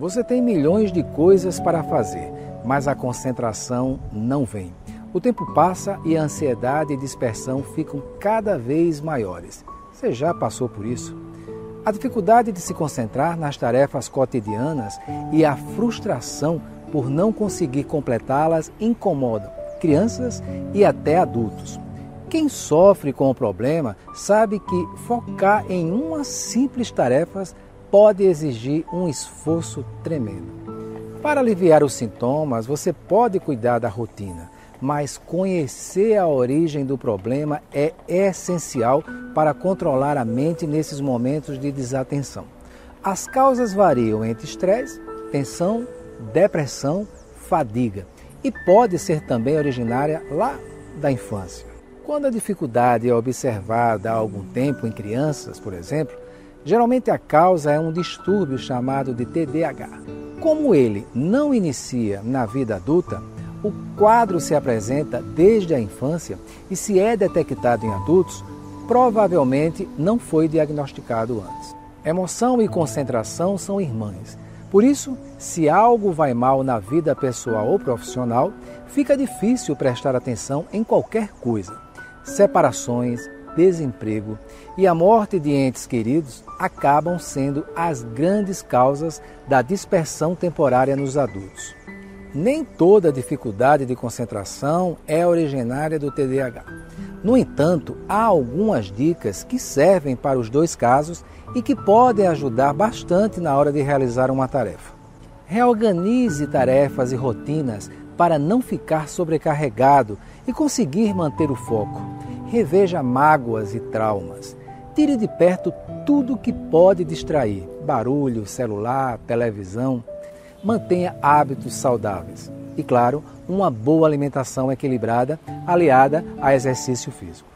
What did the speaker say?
Você tem milhões de coisas para fazer, mas a concentração não vem. O tempo passa e a ansiedade e dispersão ficam cada vez maiores. Você já passou por isso? A dificuldade de se concentrar nas tarefas cotidianas e a frustração por não conseguir completá-las incomodam crianças e até adultos. Quem sofre com o problema sabe que focar em uma simples tarefa pode exigir um esforço tremendo. Para aliviar os sintomas, você pode cuidar da rotina, mas conhecer a origem do problema é essencial para controlar a mente nesses momentos de desatenção. As causas variam entre estresse, tensão, depressão, fadiga e pode ser também originária lá da infância. Quando a dificuldade é observada há algum tempo em crianças, por exemplo, Geralmente a causa é um distúrbio chamado de TDAH. Como ele não inicia na vida adulta, o quadro se apresenta desde a infância e, se é detectado em adultos, provavelmente não foi diagnosticado antes. Emoção e concentração são irmãs. Por isso, se algo vai mal na vida pessoal ou profissional, fica difícil prestar atenção em qualquer coisa. Separações, desemprego e a morte de entes queridos acabam sendo as grandes causas da dispersão temporária nos adultos. Nem toda dificuldade de concentração é originária do TDAH. No entanto, há algumas dicas que servem para os dois casos e que podem ajudar bastante na hora de realizar uma tarefa. Reorganize tarefas e rotinas para não ficar sobrecarregado e conseguir manter o foco reveja mágoas e traumas. Tire de perto tudo que pode distrair: barulho, celular, televisão. Mantenha hábitos saudáveis. E, claro, uma boa alimentação equilibrada aliada a exercício físico.